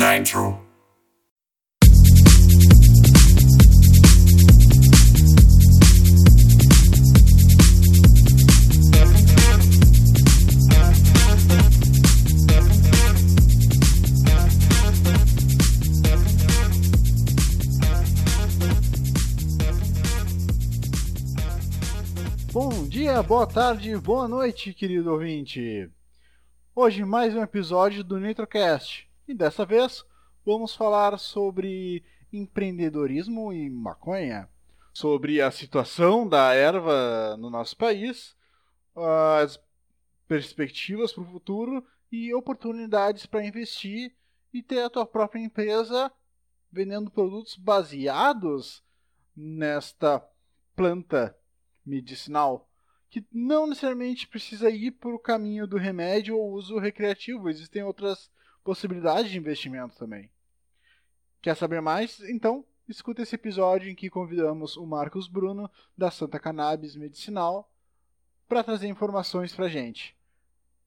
Nitro. Bom dia, boa tarde, boa noite, querido ouvinte. Hoje mais um episódio do Nitrocast e dessa vez vamos falar sobre empreendedorismo e maconha, sobre a situação da erva no nosso país, as perspectivas para o futuro e oportunidades para investir e ter a tua própria empresa vendendo produtos baseados nesta planta medicinal que não necessariamente precisa ir para o caminho do remédio ou uso recreativo. Existem outras possibilidades de investimento também. Quer saber mais? Então, escuta esse episódio em que convidamos o Marcos Bruno, da Santa Cannabis Medicinal, para trazer informações para gente.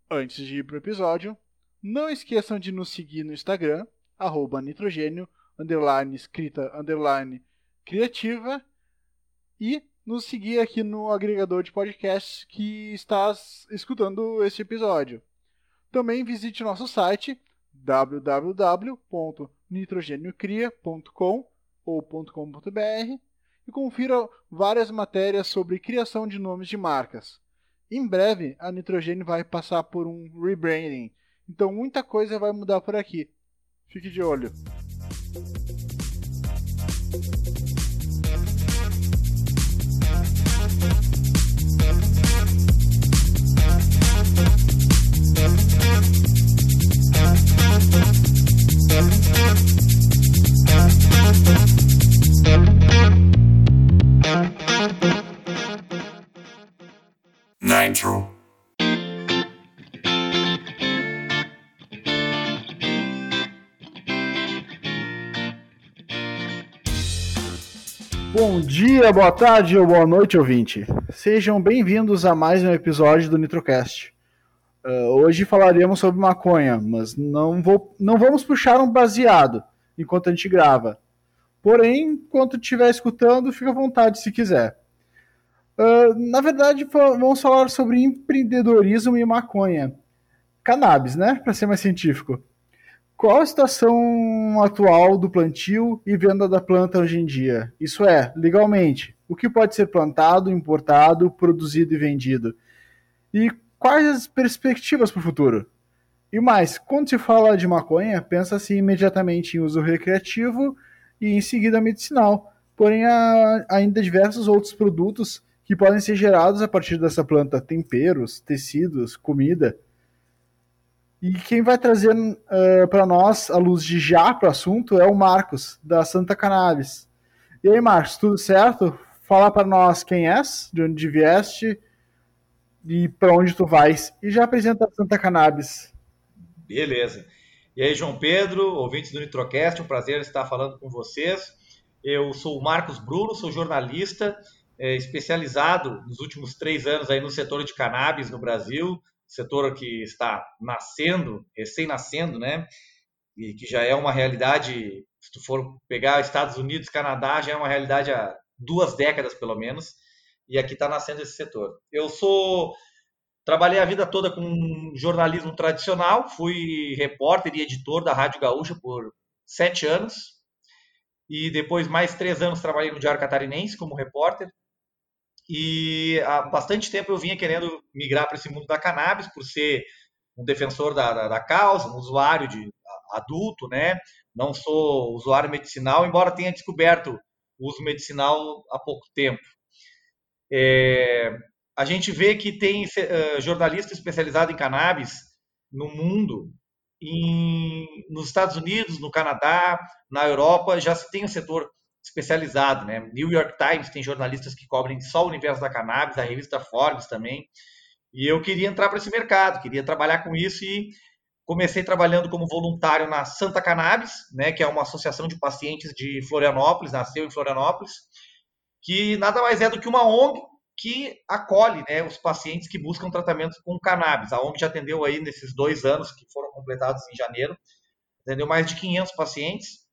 Antes de ir para o episódio, não esqueçam de nos seguir no Instagram, arroba nitrogênio, underline, escrita, underline, criativa, e nos seguir aqui no agregador de podcasts que está escutando este episódio. Também visite nosso site www.nitrogeniocria.com ou .com.br e confira várias matérias sobre criação de nomes de marcas. Em breve, a Nitrogênio vai passar por um rebranding, então muita coisa vai mudar por aqui. Fique de olho. Nitro. Bom dia, boa tarde ou boa noite, ouvinte. Sejam bem-vindos a mais um episódio do Nitrocast. Uh, hoje falaremos sobre maconha, mas não, vou, não vamos puxar um baseado enquanto a gente grava. Porém, enquanto estiver escutando, fica à vontade se quiser. Uh, na verdade, vamos falar sobre empreendedorismo e maconha. Cannabis, né? Para ser mais científico. Qual a situação atual do plantio e venda da planta hoje em dia? Isso é, legalmente, o que pode ser plantado, importado, produzido e vendido? E quais as perspectivas para o futuro? E mais, quando se fala de maconha, pensa-se imediatamente em uso recreativo e em seguida medicinal. Porém, há ainda diversos outros produtos que podem ser gerados a partir dessa planta, temperos, tecidos, comida. E quem vai trazer uh, para nós a luz de já para o assunto é o Marcos, da Santa Cannabis. E aí, Marcos, tudo certo? Fala para nós quem és, de onde vieste e para onde tu vais. E já apresenta Santa Cannabis. Beleza. E aí, João Pedro, ouvintes do Nitrocast, um prazer estar falando com vocês. Eu sou o Marcos Bruno, sou jornalista é, especializado nos últimos três anos aí no setor de cannabis no Brasil, setor que está nascendo, recém-nascendo, né? E que já é uma realidade, se tu for pegar Estados Unidos, Canadá, já é uma realidade há duas décadas pelo menos, e aqui está nascendo esse setor. Eu sou Trabalhei a vida toda com jornalismo tradicional, fui repórter e editor da Rádio Gaúcha por sete anos, e depois mais três anos trabalhei no Diário Catarinense como repórter, e há bastante tempo eu vinha querendo migrar para esse mundo da cannabis, por ser um defensor da, da, da, causa, um usuário de adulto, né? Não sou usuário medicinal, embora tenha descoberto o uso medicinal há pouco tempo. É, a gente vê que tem uh, jornalista especializado em cannabis no mundo, em, nos Estados Unidos, no Canadá, na Europa, já se tem um setor especializado, né? New York Times tem jornalistas que cobrem só o universo da cannabis, a revista Forbes também. E eu queria entrar para esse mercado, queria trabalhar com isso e comecei trabalhando como voluntário na Santa Cannabis, né, que é uma associação de pacientes de Florianópolis, nasceu em Florianópolis, que nada mais é do que uma ONG que acolhe né, os pacientes que buscam tratamento com cannabis. A ONG já atendeu aí nesses dois anos que foram completados em janeiro atendeu mais de 500 pacientes.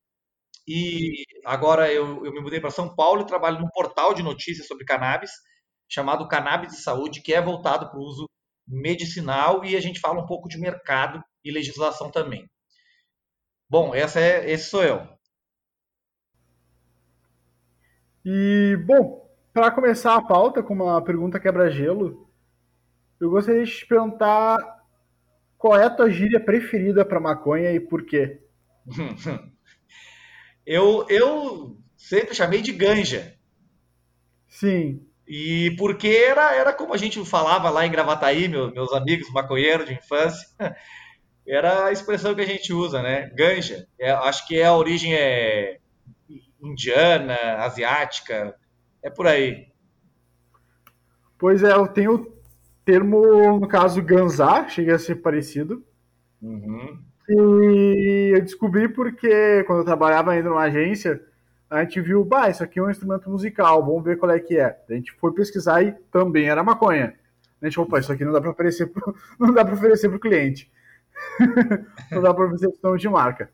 E agora eu, eu me mudei para São Paulo e trabalho num portal de notícias sobre cannabis, chamado Cannabis de Saúde, que é voltado para o uso medicinal e a gente fala um pouco de mercado e legislação também. Bom, essa é, esse sou eu. E, bom, para começar a pauta com uma pergunta quebra-gelo, eu gostaria de te perguntar qual é a tua gíria preferida para maconha e por quê? eu, eu sempre chamei de ganja. Sim. E porque era, era como a gente falava lá em Gravataí, meu, meus amigos maconheiros de infância, era a expressão que a gente usa, né? Ganja. É, acho que é a origem é indiana, asiática, é por aí. Pois é, eu tenho o termo, no caso, ganzá, chega a ser parecido. Uhum. E eu descobri porque, quando eu trabalhava ainda numa agência, a gente viu, bah, isso aqui é um instrumento musical, vamos ver qual é que é. A gente foi pesquisar e também era maconha. A gente, opa, isso aqui não dá para oferecer pro, não dá para oferecer pro cliente. não dá para oferecer pro de marca.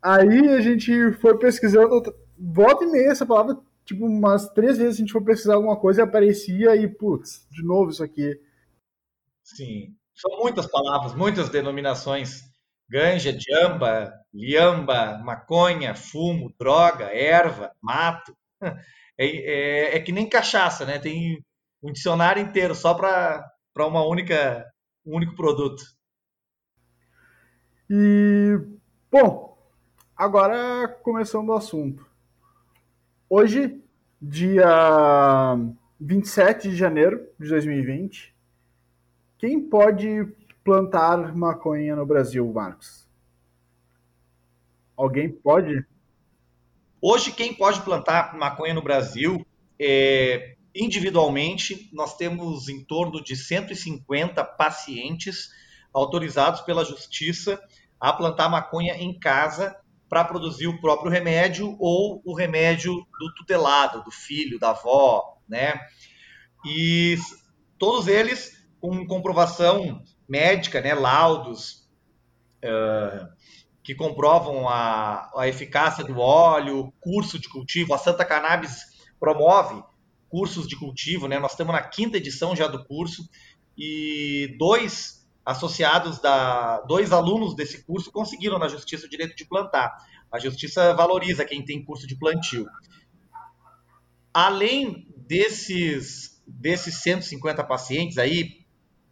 Aí a gente foi pesquisando, volta e meia essa palavra, tipo, umas três vezes a gente foi pesquisar alguma coisa e aparecia e, putz, de novo isso aqui. Sim, são muitas palavras, muitas denominações ganja, jamba, liamba, maconha, fumo, droga, erva, mato. É, é, é, que nem cachaça, né? Tem um dicionário inteiro só para uma única um único produto. E bom, agora começando o assunto. Hoje, dia 27 de janeiro de 2020, quem pode plantar maconha no Brasil, Marcos? Alguém pode? Hoje, quem pode plantar maconha no Brasil, é, individualmente, nós temos em torno de 150 pacientes autorizados pela Justiça a plantar maconha em casa para produzir o próprio remédio ou o remédio do tutelado, do filho, da avó, né? E todos eles com comprovação médica, né, laudos uh, que comprovam a, a eficácia do óleo, curso de cultivo. A Santa Cannabis promove cursos de cultivo, né? Nós estamos na quinta edição já do curso e dois associados da dois alunos desse curso conseguiram na justiça o direito de plantar. A justiça valoriza quem tem curso de plantio. Além desses desses 150 pacientes aí,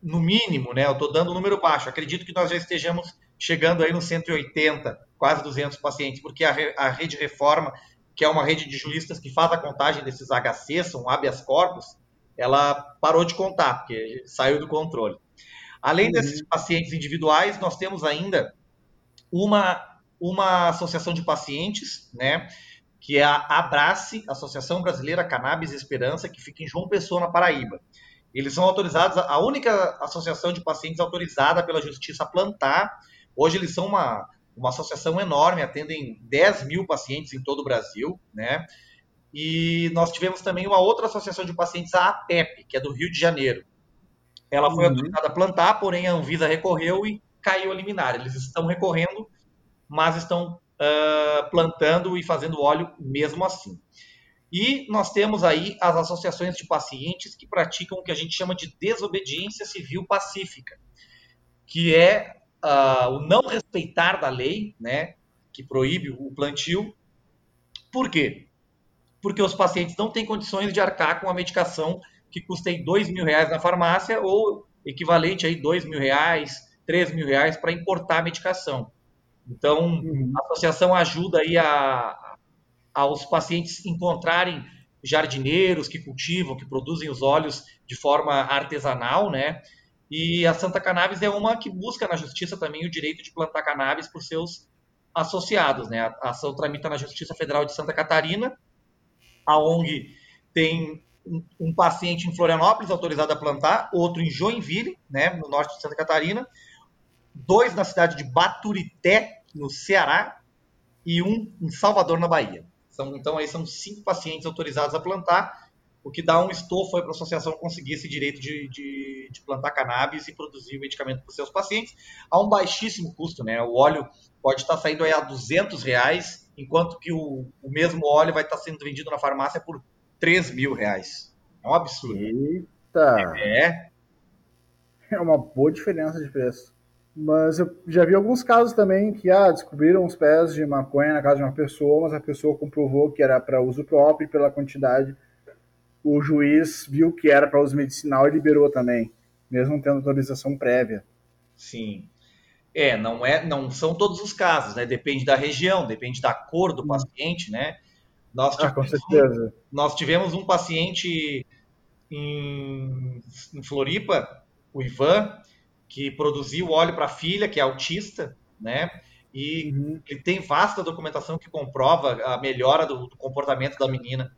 no mínimo, né? Eu estou dando um número baixo. Acredito que nós já estejamos chegando aí nos 180, quase 200 pacientes, porque a, a rede Reforma, que é uma rede de juristas que faz a contagem desses HC, são habeas corpus, ela parou de contar, porque saiu do controle. Além uhum. desses pacientes individuais, nós temos ainda uma, uma associação de pacientes, né? Que é a Abrace, Associação Brasileira Cannabis Esperança, que fica em João Pessoa, na Paraíba. Eles são autorizados, a única associação de pacientes autorizada pela Justiça a plantar. Hoje eles são uma, uma associação enorme, atendem 10 mil pacientes em todo o Brasil, né? E nós tivemos também uma outra associação de pacientes, a APEP, que é do Rio de Janeiro. Ela foi uhum. autorizada a plantar, porém a Anvisa recorreu e caiu a liminar. Eles estão recorrendo, mas estão uh, plantando e fazendo óleo mesmo assim. E nós temos aí as associações de pacientes que praticam o que a gente chama de desobediência civil pacífica, que é uh, o não respeitar da lei, né, que proíbe o plantio. Por quê? Porque os pacientes não têm condições de arcar com a medicação que custa aí dois mil reais na farmácia ou equivalente aí dois mil reais, três mil reais para importar a medicação. Então, uhum. a associação ajuda aí a, aos pacientes encontrarem jardineiros que cultivam, que produzem os óleos de forma artesanal, né? E a Santa Cannabis é uma que busca na justiça também o direito de plantar cannabis por seus associados, né? A ação tramita na Justiça Federal de Santa Catarina. A ONG tem um, paciente em Florianópolis autorizado a plantar, outro em Joinville, né, no norte de Santa Catarina, dois na cidade de Baturité, no Ceará, e um em Salvador, na Bahia. São, então, aí são cinco pacientes autorizados a plantar o que dá um estofo para a associação conseguir esse direito de, de, de plantar cannabis e produzir medicamento para os seus pacientes a um baixíssimo custo. Né? O óleo pode estar saindo aí a 200 reais, enquanto que o, o mesmo óleo vai estar sendo vendido na farmácia por 3 mil reais. É um absurdo. Eita! É. É uma boa diferença de preço. Mas eu já vi alguns casos também que ah, descobriram os pés de maconha na casa de uma pessoa, mas a pessoa comprovou que era para uso próprio e pela quantidade. O juiz viu que era para uso medicinal e liberou também, mesmo tendo autorização prévia. Sim. É, não é, não são todos os casos, né? Depende da região, depende da cor do hum. paciente, né? Nós tivemos, ah, com certeza. Um, nós tivemos um paciente em, em Floripa, o Ivan, que produziu óleo para a filha, que é autista, né? E uhum. ele tem vasta documentação que comprova a melhora do, do, comportamento da menina.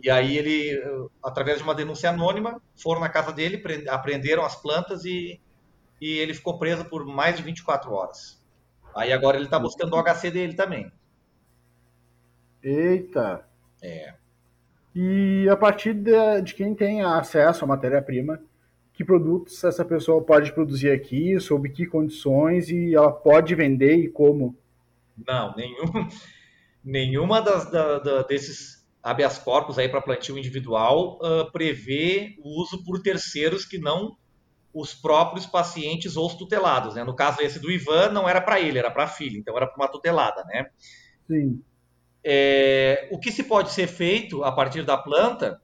E aí ele, através de uma denúncia anônima, foram na casa dele, apreenderam as plantas e, e ele ficou preso por mais de 24 horas. Aí agora ele está buscando o HC dele também. Eita! É. E a partir de, de quem tem acesso à matéria-prima, que produtos essa pessoa pode produzir aqui, sob que condições e ela pode vender e como? Não, nenhum, nenhuma das, da, da, desses habeas corpus aí para plantio individual uh, prevê o uso por terceiros que não os próprios pacientes ou os tutelados. Né? No caso esse do Ivan, não era para ele, era para a filha, então era para uma tutelada. Né? Sim. É, o que se pode ser feito a partir da planta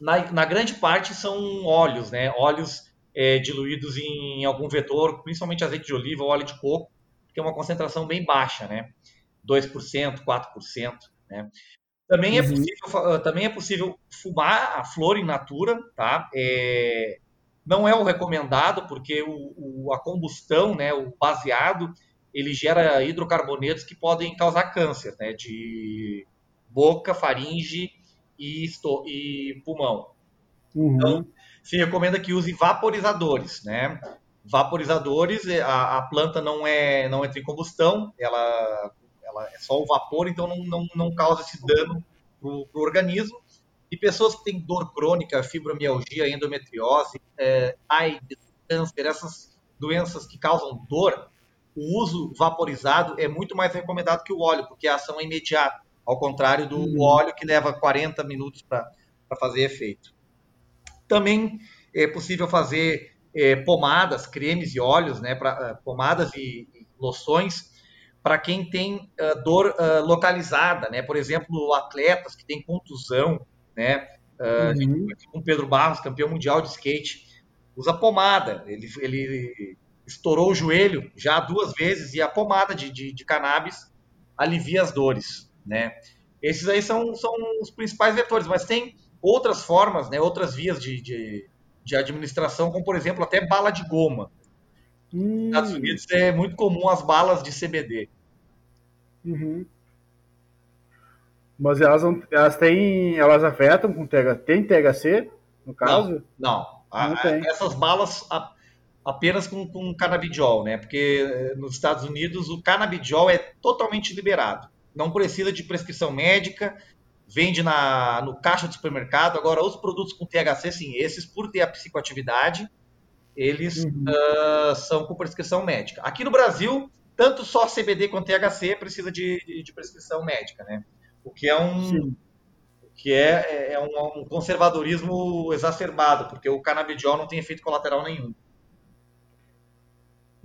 na, na grande parte são óleos, né? Óleos é, diluídos em algum vetor, principalmente azeite de oliva ou óleo de coco, que é uma concentração bem baixa, né? 2%, 4%, né? Também é, uhum. possível, também é possível fumar a flor in natura, tá? É, não é o recomendado, porque o, o, a combustão, né, o baseado, ele gera hidrocarbonetos que podem causar câncer, né, de boca, faringe e, e pulmão. Uhum. Então, se recomenda que use vaporizadores, né? Vaporizadores, é, a, a, planta não é não entra em combustão, ela, ela é só o vapor, então não, não, não causa esse dano para o organismo. E pessoas que têm dor crônica, fibromialgia, endometriose, é, AIDS, câncer, essas doenças que causam dor, o uso vaporizado é muito mais recomendado que o óleo, porque a ação é imediata ao contrário do uhum. óleo que leva 40 minutos para fazer efeito. Também é possível fazer é, pomadas, cremes e óleos, né, pra, uh, pomadas e, e loções para quem tem uh, dor uh, localizada, né? Por exemplo, atletas que têm contusão, né? Uh, uhum. Pedro Barros, campeão mundial de skate, usa pomada. Ele, ele estourou o joelho já duas vezes e a pomada de, de, de cannabis alivia as dores né? Esses aí são, são os principais vetores, mas tem outras formas, né, outras vias de, de, de administração, como por exemplo até bala de goma. Hum. Nos Estados Unidos é muito comum as balas de CBD. Uhum. Mas elas, elas têm, elas afetam com THC, tem THC no caso? Não, não. A, não essas balas a, apenas com, com canabidiol, né? Porque eh, nos Estados Unidos o canabidiol é totalmente liberado não precisa de prescrição médica, vende na, no caixa do supermercado. Agora, os produtos com THC, sim, esses, por ter a psicoatividade, eles uhum. uh, são com prescrição médica. Aqui no Brasil, tanto só CBD quanto THC precisa de, de prescrição médica, né? O que é um, que é, é um, um, conservadorismo exacerbado, porque o canabidiol não tem efeito colateral nenhum.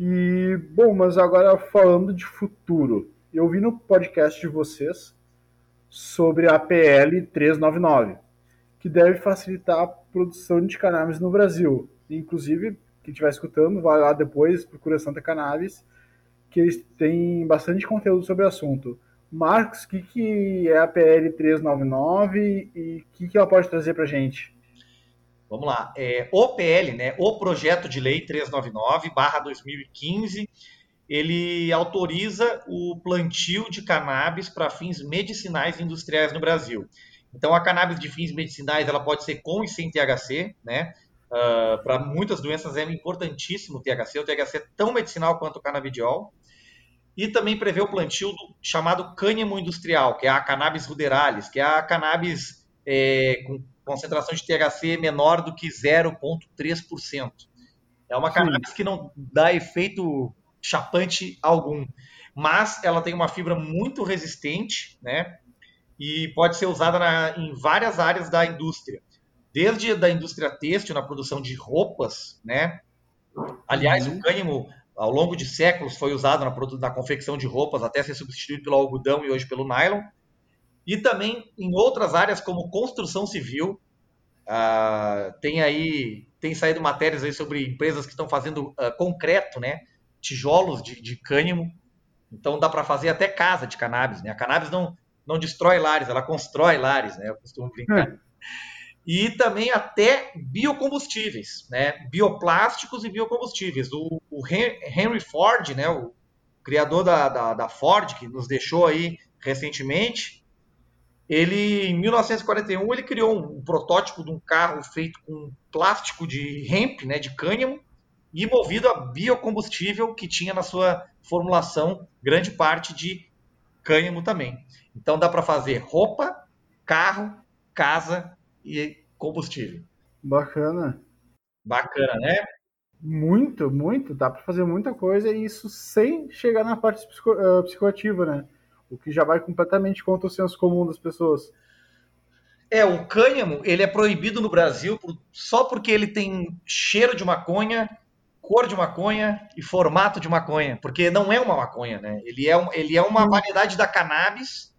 E, bom, mas agora falando de futuro, eu vi no podcast de vocês sobre a PL 399, que deve facilitar a produção de cannabis no Brasil. Inclusive, quem estiver escutando, vai lá depois, procura Santa Cannabis, que eles têm bastante conteúdo sobre o assunto. Marcos, o que, que é a PL 399 e o que, que ela pode trazer para a gente? Vamos lá. É, o PL, né, o Projeto de Lei 399, barra 2015, ele autoriza o plantio de cannabis para fins medicinais e industriais no Brasil. Então, a cannabis de fins medicinais ela pode ser com e sem THC, né? Uh, para muitas doenças é importantíssimo o THC. O THC é tão medicinal quanto o canabidiol. E também prevê o plantio do chamado cânhamo industrial, que é a cannabis ruderalis, que é a cannabis é, com concentração de THC menor do que 0,3%. É uma cannabis que não dá efeito chapante algum, mas ela tem uma fibra muito resistente, né? E pode ser usada na, em várias áreas da indústria, desde da indústria têxtil na produção de roupas, né? Aliás, uhum. o cânhamo ao longo de séculos foi usado na, na confecção de roupas até ser substituído pelo algodão e hoje pelo nylon. E também em outras áreas como construção civil, uh, tem aí tem saído matérias aí sobre empresas que estão fazendo uh, concreto, né, tijolos de, de cânhamo. Então dá para fazer até casa de cannabis, né? A cannabis não não destrói lares, ela constrói lares, né? Eu costumo brincar. É. E também até biocombustíveis, né? Bioplásticos e biocombustíveis. O, o Henry Ford, né? O criador da, da, da Ford, que nos deixou aí recentemente, ele, em 1941, ele criou um protótipo de um carro feito com plástico de hemp, né, de cânhamo, e movido a biocombustível que tinha na sua formulação grande parte de cânhamo também. Então dá para fazer roupa, carro, casa e combustível. Bacana. Bacana, né? Muito, muito. Dá para fazer muita coisa e isso sem chegar na parte psico uh, psicoativa, né? O que já vai completamente contra o senso comum das pessoas. É, o cânhamo, ele é proibido no Brasil por, só porque ele tem cheiro de maconha, cor de maconha e formato de maconha, porque não é uma maconha, né? Ele é, um, ele é uma variedade da cannabis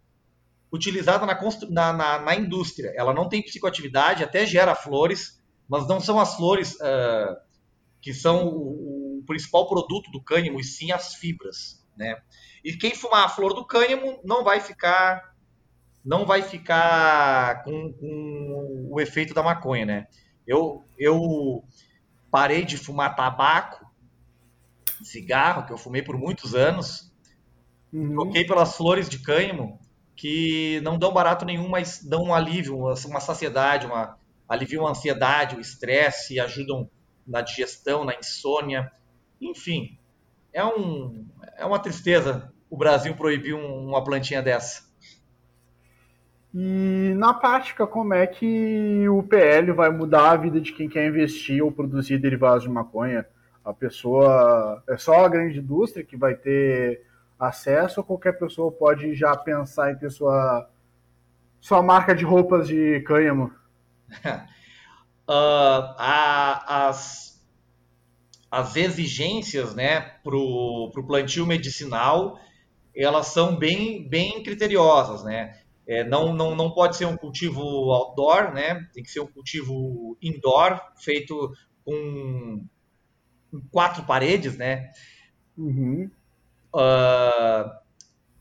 utilizada na, na, na, na, indústria. Ela não tem psicoatividade, até gera flores, mas não são as flores uh, que são o, o principal produto do cânhamo, e sim as fibras, né? E quem fumar a flor do cânhamo não vai ficar não vai ficar com, com o efeito da maconha, né? Eu, eu parei de fumar tabaco, cigarro, que eu fumei por muitos anos, uhum. troquei pelas flores de cânhamo, que não dão barato nenhum, mas dão um alívio, uma saciedade, uma, aliviam a ansiedade, o estresse, ajudam na digestão, na insônia, enfim, é, um, é uma tristeza o Brasil proibir um, uma plantinha dessa. E na prática, como é que o PL vai mudar a vida de quem quer investir ou produzir derivados de maconha? A pessoa é só a grande indústria que vai ter acesso ou qualquer pessoa pode já pensar em ter sua, sua marca de roupas de cânhamo? uh, a, as as exigências né, para o plantio medicinal elas são bem, bem criteriosas, né? É, não, não, não pode ser um cultivo outdoor, né? Tem que ser um cultivo indoor, feito com, com quatro paredes, né? Uhum. Uh,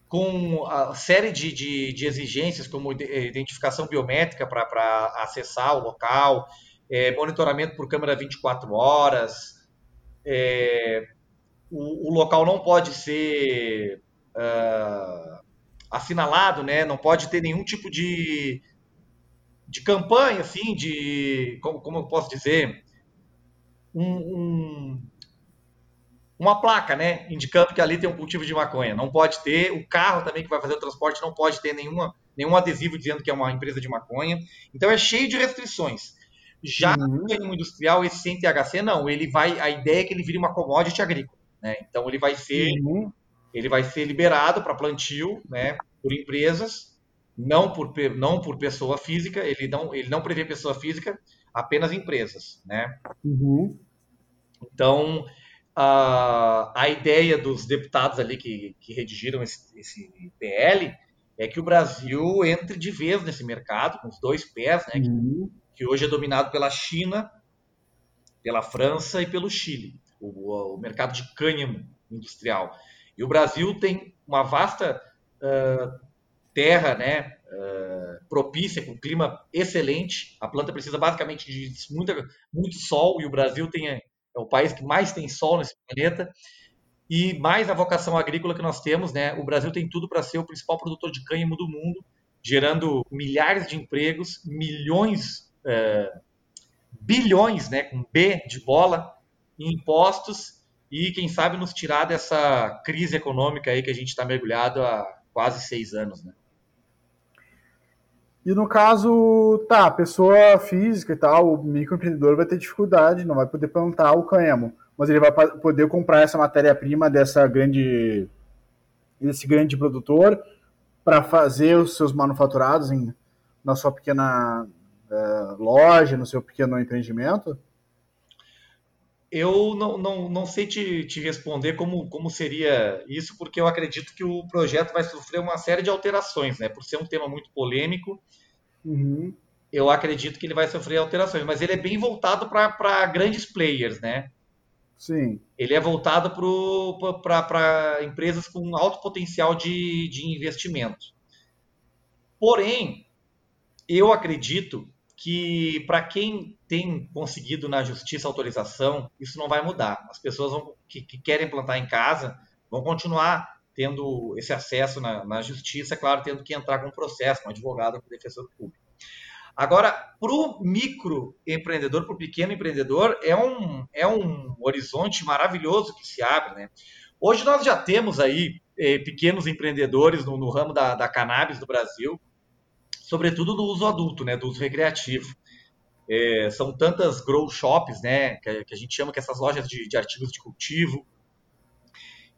com a série de, de, de, exigências, como identificação biométrica para acessar o local, é, monitoramento por câmera 24 horas, é, o, o, local não pode ser uh, assinalado, né? Não pode ter nenhum tipo de, de campanha, assim, de como, como eu posso dizer, um, um, uma placa, né? Indicando que ali tem um cultivo de maconha. Não pode ter. O carro também que vai fazer o transporte não pode ter nenhuma, nenhum adesivo dizendo que é uma empresa de maconha. Então é cheio de restrições. Já uhum. no industrial, esse sem THC, não. Ele vai, a ideia é que ele vire uma commodity agrícola. Né? Então ele vai ser, uhum. ele vai ser liberado para plantio, né, por empresas, não por, não por pessoa física. Ele não, ele não prevê pessoa física, apenas empresas, né? Uhum. Então a, a ideia dos deputados ali que, que redigiram esse, esse PL é que o Brasil entre de vez nesse mercado com os dois pés, né? Uhum que hoje é dominado pela China, pela França e pelo Chile, o, o mercado de cânhamo industrial. E o Brasil tem uma vasta uh, terra, né, uh, propícia, com clima excelente. A planta precisa basicamente de muita, muito sol e o Brasil tem, é o país que mais tem sol nesse planeta. E mais a vocação agrícola que nós temos, né? O Brasil tem tudo para ser o principal produtor de cânhamo do mundo, gerando milhares de empregos, milhões é, bilhões, né, com B de bola, em impostos e, quem sabe, nos tirar dessa crise econômica aí que a gente está mergulhado há quase seis anos. Né? E no caso, tá, pessoa física e tal, o microempreendedor vai ter dificuldade, não vai poder plantar o cânhamo, mas ele vai poder comprar essa matéria-prima dessa grande desse grande produtor para fazer os seus manufaturados em, na sua pequena uh, loja, no seu pequeno empreendimento? Eu não, não, não sei te, te responder como, como seria isso, porque eu acredito que o projeto vai sofrer uma série de alterações, né? Por ser um tema muito polêmico, uhum. eu acredito que ele vai sofrer alterações, mas ele é bem voltado para grandes players, né? Sim. Ele é voltado para empresas com alto potencial de, de investimento. Porém, eu acredito que para quem tem conseguido na justiça autorização, isso não vai mudar. As pessoas vão, que, que, querem plantar em casa vão continuar tendo esse acesso na, na justiça, claro, tendo que entrar com um processo, com um advogado, com um defensor público. Agora, para o microempreendedor, para o pequeno empreendedor, é um, é um horizonte maravilhoso que se abre. Né? Hoje nós já temos aí eh, pequenos empreendedores no, no ramo da, da cannabis do Brasil, sobretudo do uso adulto, né, do uso recreativo. É, são tantas grow shops, né, que, que, a gente chama que essas lojas de, de, artigos de cultivo.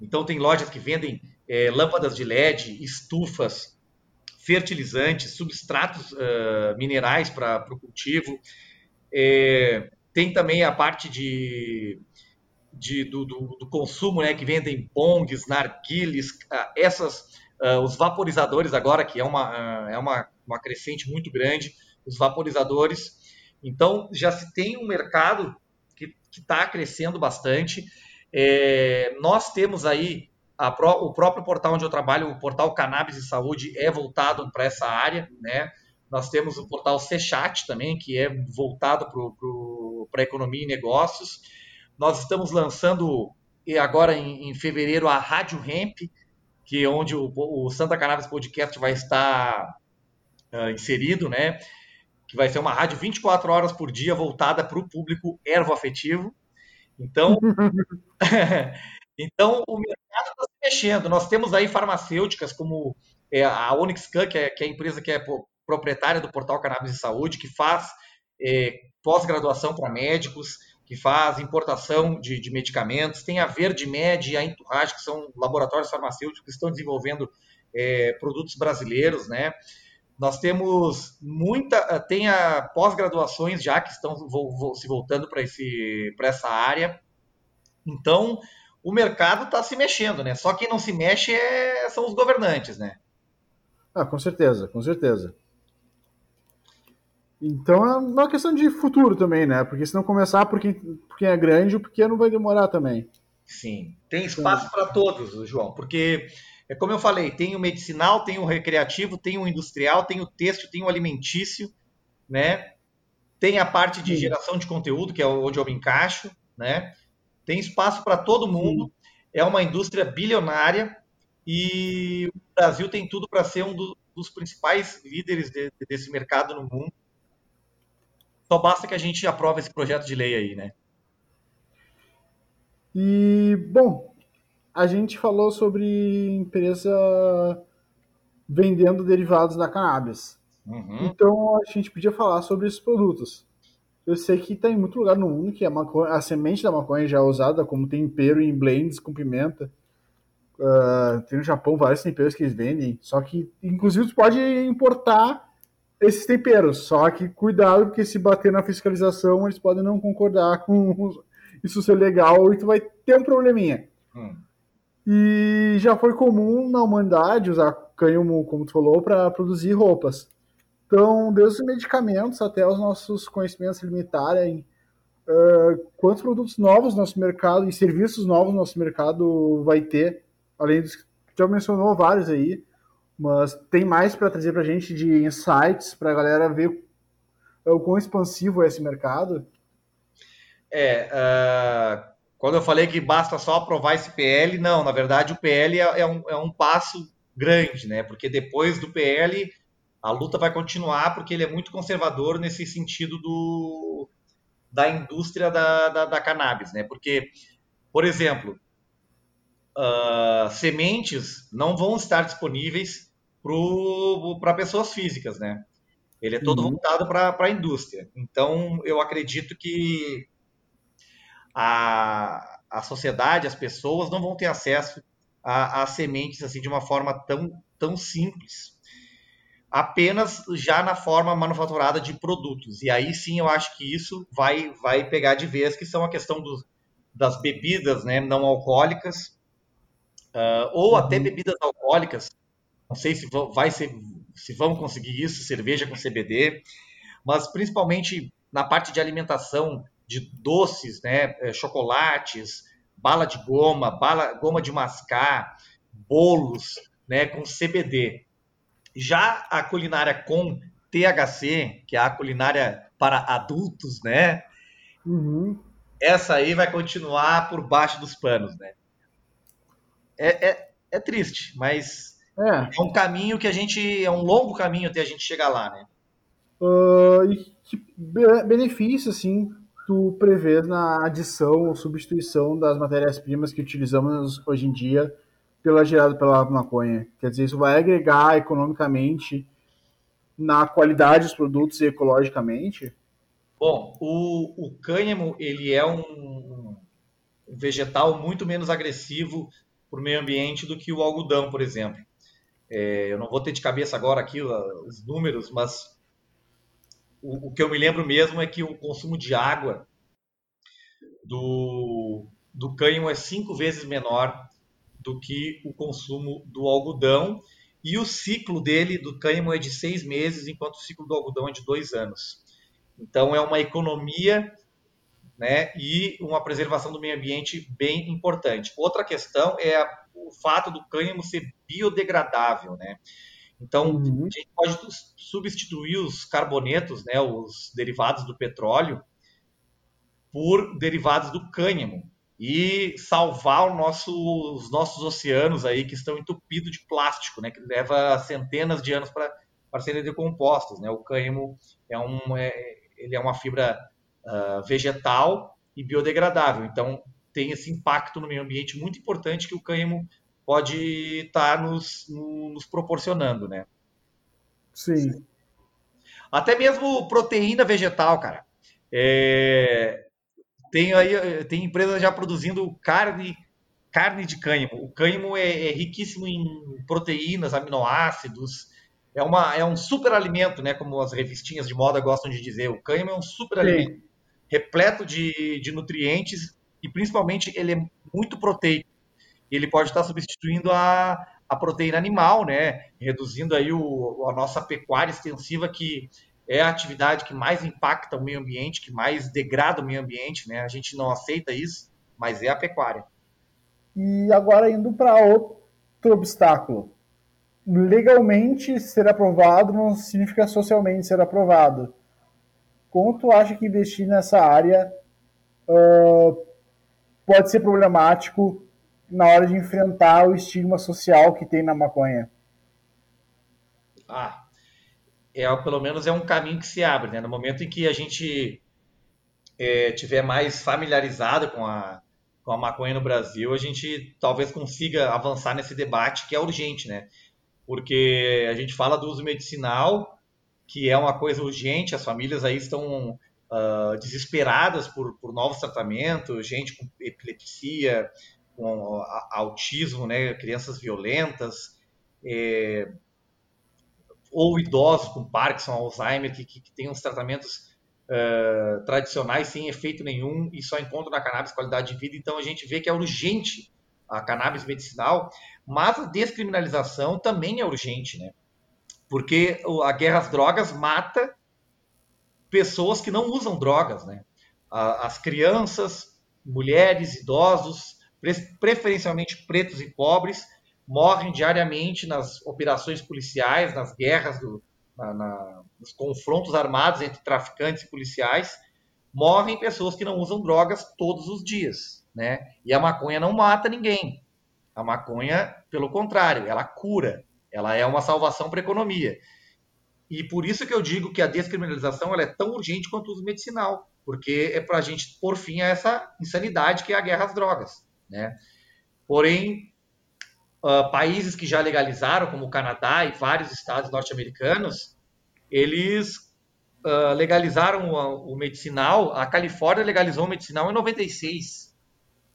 Então tem lojas que vendem é, lâmpadas de LED, estufas, fertilizantes, substratos uh, minerais para o cultivo. É, tem também a parte de, de do, do, do, consumo, né, que vendem bongs, narguiles, uh, essas, uh, os vaporizadores agora, que é uma, é uma uma crescente muito grande, os vaporizadores. Então, já se tem um mercado que está crescendo bastante. É, nós temos aí Pro, o próprio portal onde eu trabalho, o portal Cannabis e Saúde, é voltado para essa área, né? Nós temos o portal Sechat também, que é voltado para a economia e negócios. Nós estamos lançando agora em, em fevereiro a Rádio Hemp, que é onde o, o Santa Cannabis Podcast vai estar uh, inserido, né? Que vai ser uma rádio 24 horas por dia voltada para o público ervo afetivo. Então, então o mercado está se mexendo. Nós temos aí farmacêuticas como é, a Onyx Can, que é, que é a empresa que é proprietária do portal Cannabis e Saúde, que faz é, pós-graduação para médicos, que faz importação de, de, medicamentos. Tem a Verde Med e a Entourage, que são laboratórios farmacêuticos que estão desenvolvendo é, produtos brasileiros, né? Nós temos muita, eh, tem a pós-graduações já que estão se voltando para essa área. Então, o mercado está se mexendo, né? Só quem não se mexe é, são os governantes, né? Ah, com certeza, com certeza. Então é uma questão de futuro também, né? Porque se não começar por quem, por quem é grande, o pequeno vai demorar também. Sim, tem espaço para todos, João, porque é como eu falei, tem o medicinal, tem o recreativo, tem o industrial, tem o têxtil, tem o alimentício, né? Tem a parte de geração de conteúdo, que é onde eu me encaixo, né? Tem espaço para todo mundo. É uma indústria bilionária e o Brasil tem tudo para ser um do, dos principais líderes de, desse mercado no mundo. Só basta que a gente aprove esse projeto de lei aí, né? E, bom, a gente falou sobre empresa vendendo derivados da cannabis. Uhum. Então a gente podia falar sobre esses produtos. Eu sei que tem muito lugar no mundo que a, maconha, a semente da maconha já é usada como tempero em blends com pimenta. Uh, tem no Japão vários temperos que eles vendem. Só que, inclusive, você pode importar esses temperos. Só que cuidado, porque se bater na fiscalização, eles podem não concordar com isso ser legal e tu vai ter um probleminha. Hum. E já foi comum na humanidade usar cânhamo, como tu falou, para produzir roupas. Então, desde os medicamentos até os nossos conhecimentos limitarem, uh, quantos produtos novos no nosso mercado e serviços novos no nosso mercado vai ter, além dos que já mencionou vários aí, mas tem mais para trazer para a gente de insights para a galera ver o quão expansivo é esse mercado? É, uh, quando eu falei que basta só aprovar esse PL, não, na verdade o PL é, é, um, é um passo grande, né? Porque depois do PL a luta vai continuar, porque ele é muito conservador nesse sentido do, da indústria da, da, da cannabis, né? Porque, por exemplo, uh, sementes não vão estar disponíveis para pessoas físicas, né? Ele é todo uhum. voltado para a indústria. Então, eu acredito que a, a sociedade, as pessoas não vão ter acesso a, a sementes assim de uma forma tão, tão simples. Apenas já na forma manufaturada de produtos. E aí sim eu acho que isso vai, vai pegar de vez, que são a questão do, das bebidas né, não alcoólicas, uh, ou uhum. até bebidas alcoólicas. Não sei se vai ser, se vão conseguir isso, cerveja com CBD, mas principalmente na parte de alimentação, de doces, né, eh, chocolates, bala de goma, bala, goma de mascar, bolos, né, com CBD. Já a culinária com THC, que é a culinária para adultos, né? Uhum. Essa aí vai continuar por baixo dos panos, né? É, é, é triste, mas é. é. um caminho que a gente. É um longo caminho até a gente chegar lá, né? Uh, e que benefício, assim, tu prevês na adição ou substituição das matérias-primas que utilizamos hoje em dia pela gerada pela maconha? Quer dizer, isso vai agregar economicamente na qualidade dos produtos e ecologicamente? Bom, o, o cânhamo ele é um, vegetal muito menos agressivo para o meio ambiente do que o algodão, por exemplo. É, eu não vou ter de cabeça agora aqui os números, mas o, que eu me lembro mesmo é que o consumo de água do, do cânhamo é cinco vezes menor do que o consumo do algodão e o ciclo dele do cânhamo é de seis meses, enquanto o ciclo do algodão é de dois anos. Então é uma economia né, e uma preservação do meio ambiente bem importante. Outra questão é a, o fato do cânhamo ser biodegradável. Né? Então, uhum. a gente pode substituir os carbonetos, né, os derivados do petróleo, por derivados do cânhamo e salvar nosso, os nossos oceanos aí que estão entupidos de plástico, né, que leva centenas de anos para serem decompostos. Né? O cânhamo é, um, é, ele é uma fibra uh, vegetal e biodegradável, então tem esse impacto no meio ambiente muito importante que o cânhamo pode estar tá nos, nos proporcionando, né? Sim. Até mesmo proteína vegetal, cara. É... Tem aí tem empresas já produzindo carne carne de cânhamo. O cânhamo é, é riquíssimo em proteínas, aminoácidos. É, uma, é um super alimento, né? Como as revistinhas de moda gostam de dizer. O cânhamo é um super alimento, repleto de, de nutrientes e principalmente ele é muito proteico ele pode estar substituindo a, a proteína animal, né? Reduzindo aí o, a nossa pecuária extensiva, que é a atividade que mais impacta o meio ambiente, que mais degrada o meio ambiente, né? A gente não aceita isso, mas é a pecuária. E agora indo para outro obstáculo. Legalmente ser aprovado não significa socialmente ser aprovado. Como tu acha que investir nessa área uh, pode ser problemático na hora de enfrentar o estigma social que tem na maconha? Ah, é, pelo menos é um caminho que se abre, né? No momento em que a gente é, tiver mais familiarizado com a, com a maconha no Brasil, a gente talvez consiga avançar nesse debate que é urgente, né? Porque a gente fala do uso medicinal, que é uma coisa urgente, as famílias aí estão uh, desesperadas por, por novos tratamentos, gente com epilepsia, com autismo, né, crianças violentas, é, ou idosos com Parkinson, Alzheimer, que, que, que têm uns tratamentos uh, tradicionais sem efeito nenhum e só encontram na cannabis qualidade de vida. Então a gente vê que é urgente a cannabis medicinal, mas a descriminalização também é urgente, né? Porque a guerra às drogas mata pessoas que não usam drogas, né? As crianças, mulheres, idosos, preferencialmente pretos e pobres, morrem diariamente nas operações policiais, nas guerras, do, na, na, nos confrontos armados entre traficantes e policiais. Morrem pessoas que não usam drogas todos os dias, né? E a maconha não mata ninguém. A maconha, pelo contrário, ela cura. Ela é uma salvação para a economia. E por isso que eu digo que a descriminalização ela é tão urgente quanto o uso medicinal, porque é para a gente pôr fim a essa insanidade que é a guerra às drogas. Né? Porém, uh, países que já legalizaram, como o Canadá e vários estados norte-americanos, eles uh, legalizaram o, o, medicinal, a Califórnia legalizou o medicinal em 96,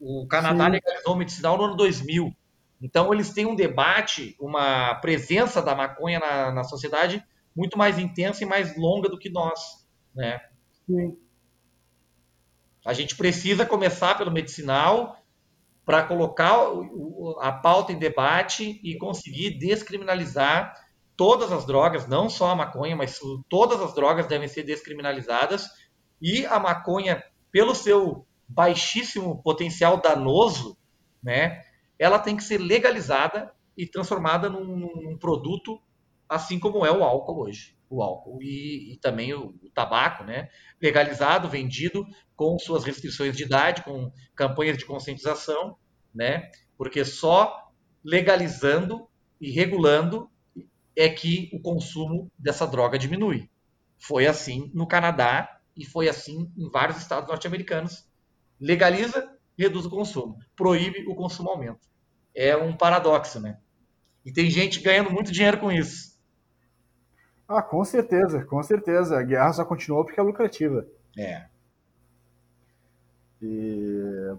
o Canadá Sim. legalizou o medicinal no ano 2000. Então, eles têm um debate, uma presença da maconha na, na sociedade muito mais intensa e mais longa do que nós. Né? Sim. A gente precisa começar pelo medicinal para colocar a pauta em debate e conseguir descriminalizar todas as drogas, não só a maconha, mas todas as drogas devem ser descriminalizadas e a maconha, pelo seu baixíssimo potencial danoso, né, ela tem que ser legalizada e transformada num, num produto assim como é o álcool hoje. O álcool e, e também o, o, tabaco, né? Legalizado, vendido, com suas restrições de idade, com campanhas de conscientização, né? Porque só legalizando e regulando é que o consumo dessa droga diminui. Foi assim no Canadá e foi assim em vários estados norte-americanos. Legaliza, reduz o consumo. Proíbe, o consumo aumenta. É um paradoxo, né? E tem gente ganhando muito dinheiro com isso. Ah, com certeza, com certeza. A guerra só continuou porque é lucrativa. É. E,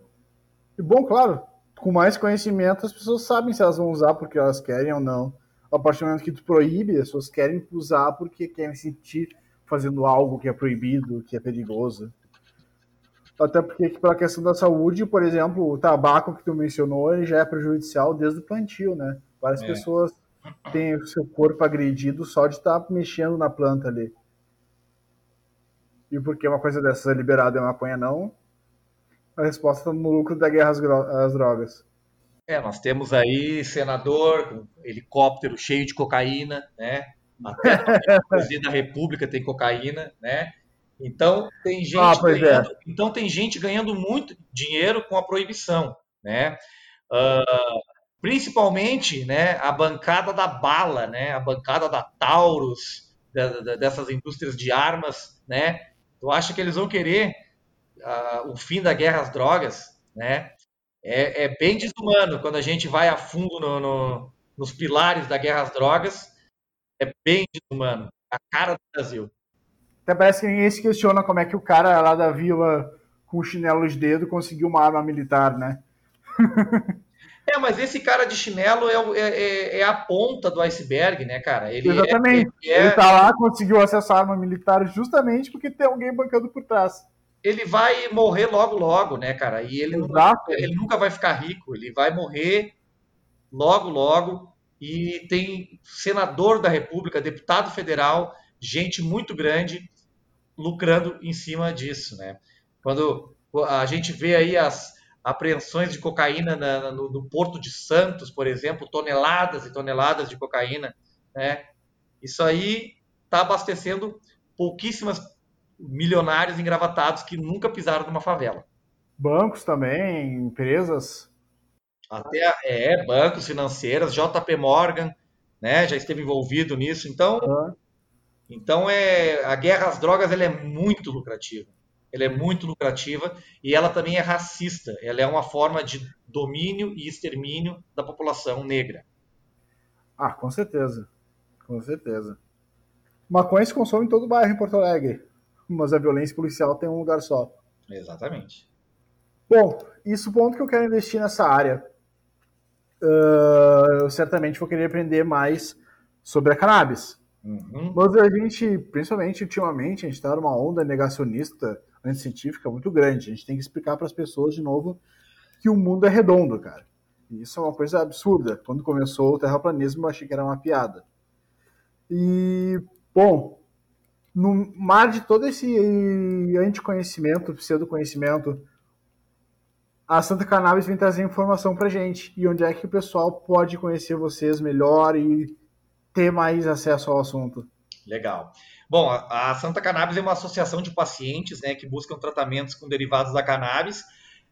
e bom, claro, com mais conhecimento as pessoas sabem se elas vão usar porque elas querem ou não. A partir do momento que tu proíbe, as pessoas querem usar porque querem sentir fazendo algo que é proibido, que é perigoso. Até porque pela questão da saúde, por exemplo, o tabaco que tu mencionou, ele já é prejudicial desde o plantio, né? Várias é. pessoas tem o seu corpo agredido só de estar tá mexendo na planta ali. E porque uma coisa dessas é liberada e a maconha não, a resposta está no lucro da guerra às drogas. É, nós temos aí senador com helicóptero cheio de cocaína, né? Até o presidente da República tem cocaína, né? Então tem gente ah, ganhando, é. então tem gente ganhando muito dinheiro com a proibição, né? Uh, principalmente né, a bancada da bala, né, a bancada da Taurus, da, da, dessas indústrias de armas, né? Tu acha que eles vão querer uh, o fim da guerra às drogas, né? É, é, bem desumano quando a gente vai a fundo no, no, nos pilares da guerra às drogas. É bem desumano. A cara do Brasil. Até parece que ninguém se questiona como é que o cara lá da vila com chinelo de dedo conseguiu uma arma militar, né? É, mas esse cara de chinelo é, é, é, é a ponta do iceberg, né, cara? Ele é, Exatamente. ele, é... ele tá lá, conseguiu acesso à arma militar justamente porque tem alguém bancando por trás. Ele vai morrer logo, logo, né, cara? E ele, nunca, ele nunca vai ficar rico, ele vai morrer logo, logo. E tem senador da República, deputado federal, gente muito grande lucrando em cima disso, né? Quando a gente vê aí as, apreensões de cocaína na, no, no, Porto de Santos, por exemplo, toneladas e toneladas de cocaína. Né? Isso aí está abastecendo pouquíssimas milionários engravatados que nunca pisaram numa favela. Bancos também, empresas. Até é, bancos financeiros, JP Morgan, né, já esteve envolvido nisso. Então, uhum. então é a guerra às drogas ela é muito lucrativa ela é muito lucrativa e ela também é racista. Ela é uma forma de domínio e extermínio da população negra. Ah, com certeza. Com certeza. Maconha se consome em todo o bairro em Porto Alegre, mas a violência policial tem um lugar só. Exatamente. Bom, isso ponto que eu quero investir nessa área. Uh, eu certamente vou querer aprender mais sobre a cannabis. Uhum. Mas a gente, principalmente ultimamente, a gente está numa onda negacionista anticientífica muito grande. A gente tem que explicar para as pessoas de novo que o mundo é redondo, cara. E isso é uma coisa absurda. Quando começou o terraplanismo, eu achei que era uma piada. E, bom, no mar de todo esse anticonhecimento, pseudo-conhecimento, a Santa Cannabis vem trazer informação pra gente. E onde é que o pessoal pode conhecer vocês melhor e ter mais acesso ao assunto? Legal. Bom, a Santa Cannabis é uma associação de pacientes né, que buscam tratamentos com derivados da cannabis,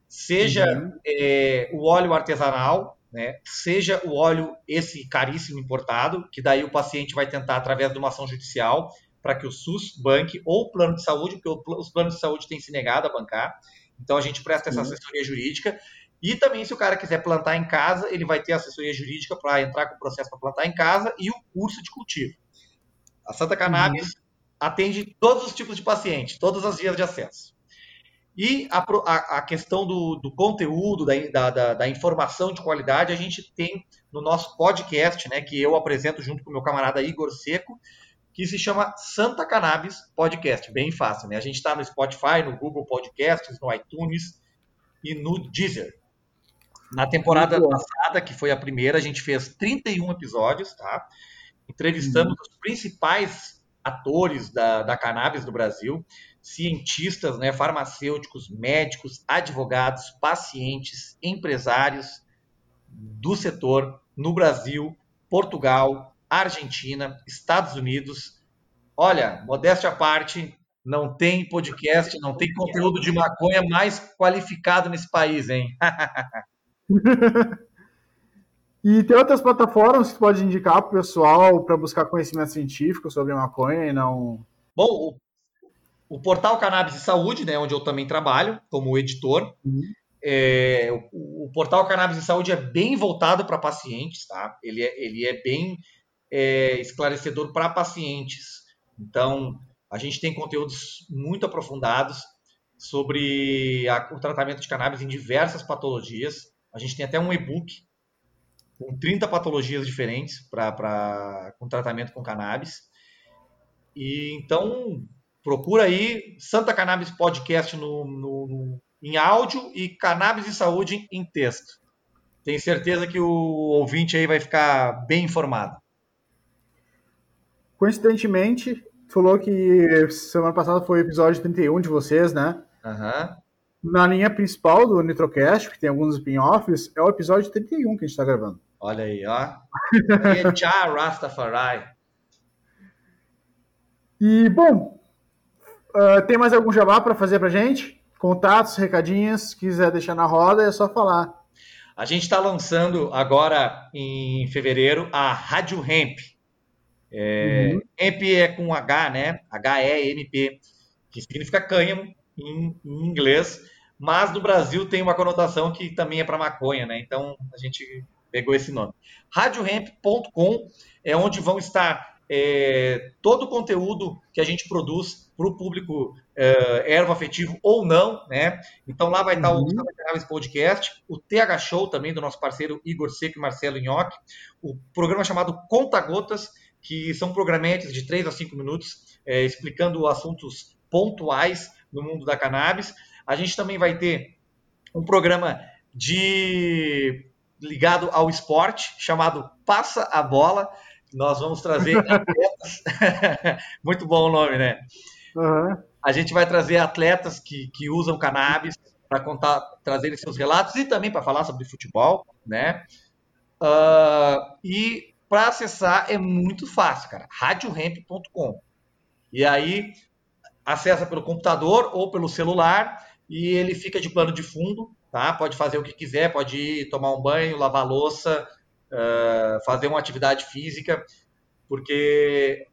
seja uhum. é, o óleo artesanal, né, seja o óleo esse caríssimo importado, que daí o paciente vai tentar através de uma ação judicial para que o SUS banque ou o plano de saúde, porque os planos de saúde têm se negado a bancar. Então a gente presta essa uhum. assessoria jurídica. E também, se o cara quiser plantar em casa, ele vai ter assessoria jurídica para entrar com o processo para plantar em casa e o curso de cultivo A Santa Cannabis uhum. atende todos os tipos de paciente, todas as vias de acesso. E a, a, a questão do, do conteúdo, da, da, da, informação de qualidade, a gente tem no nosso podcast, né, que eu apresento junto com o meu camarada Igor Seco, que se chama Santa Cannabis Podcast. Bem fácil, né? A gente está no Spotify, no Google Podcasts, no iTunes e no Deezer. Na temporada passada, que foi a primeira, a gente fez 31 episódios, tá? Entrevistamos uhum. os principais atores da, da cannabis do Brasil cientistas, né, farmacêuticos, médicos, advogados, pacientes, empresários do setor no Brasil, Portugal, Argentina, Estados Unidos. Olha, modéstia à parte, não tem podcast, não tem conteúdo de maconha mais qualificado nesse país, hein? e tem outras plataformas que pode indicar para o pessoal para buscar conhecimento científico sobre maconha e não. Bom, o portal Cannabis e Saúde, né, onde eu também trabalho como editor. Uhum. É, o, o, portal Cannabis e Saúde é bem voltado para pacientes, tá? Ele é, ele é bem é, esclarecedor para pacientes. Então, a gente tem conteúdos muito aprofundados sobre a, o tratamento de cannabis em diversas patologias. A gente tem até um e-book com 30 patologias diferentes para com tratamento com cannabis. E então Procura aí Santa Cannabis Podcast no, no, no, em áudio e Cannabis e Saúde em texto. Tenho certeza que o ouvinte aí vai ficar bem informado. Coincidentemente, falou que semana passada foi o episódio 31 de vocês, né? Aham. Uhum. Na linha principal do Nitrocast, que tem alguns spin-offs, é o episódio 31 que a gente está gravando. Olha aí, ó. Tchau, Rastafari. E, bom, Uh, tem mais algum jabá para fazer para gente? Contatos, recadinhos, quiser deixar na roda, é só falar. A gente está lançando agora em fevereiro a Rádio Hemp. É, uhum. Hemp é com H, né? H-E-M-P, que significa cânhamo em, em, inglês, mas no Brasil tem uma conotação que também é para maconha, né? Então a gente pegou esse nome. RadioHemp.com é onde vão estar é, todo o conteúdo que a gente produz para o público uh, ervo afetivo ou não, né? Então lá vai estar uhum. o Santa Cannabis Podcast, o TH Show também do nosso parceiro Igor Seco e Marcelo Nhoque, o programa chamado Conta Gotas, que são programetes de 3 a 5 minutos, é, explicando assuntos pontuais no mundo da cannabis. A gente também vai ter um programa de ligado ao esporte chamado Passa a Bola. Nós vamos trazer muito bom o nome, né? Uhum. A gente vai trazer atletas que, que usam cannabis para contar, trazerem seus relatos e também para falar sobre futebol, né? Uh, e para acessar é muito fácil, cara. RadioRamp.com. E aí acessa pelo computador ou pelo celular e ele fica de plano de fundo, tá? Pode fazer o que quiser, pode ir tomar um banho, lavar louça, uh, fazer uma atividade física, porque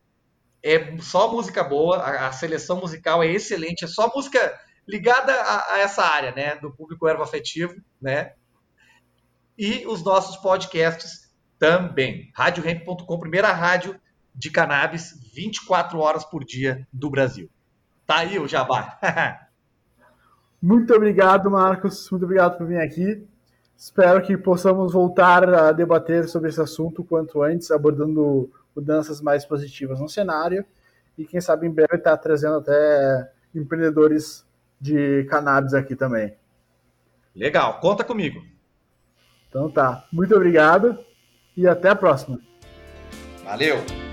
é só música boa, a, a, seleção musical é excelente, é só música ligada a, a, essa área, né, do público ervo afetivo, né, e os nossos podcasts também. RadioRamp.com, primeira rádio de cannabis 24 horas por dia do Brasil. Tá aí o jabá. Muito obrigado, Marcos. Muito obrigado por vir aqui. Espero que possamos voltar a debater sobre esse assunto quanto antes, abordando mudanças mais positivas no cenário e quem sabe em breve está trazendo até empreendedores de cannabis aqui também. Legal, conta comigo. Então tá, muito obrigado e até a próxima. Valeu!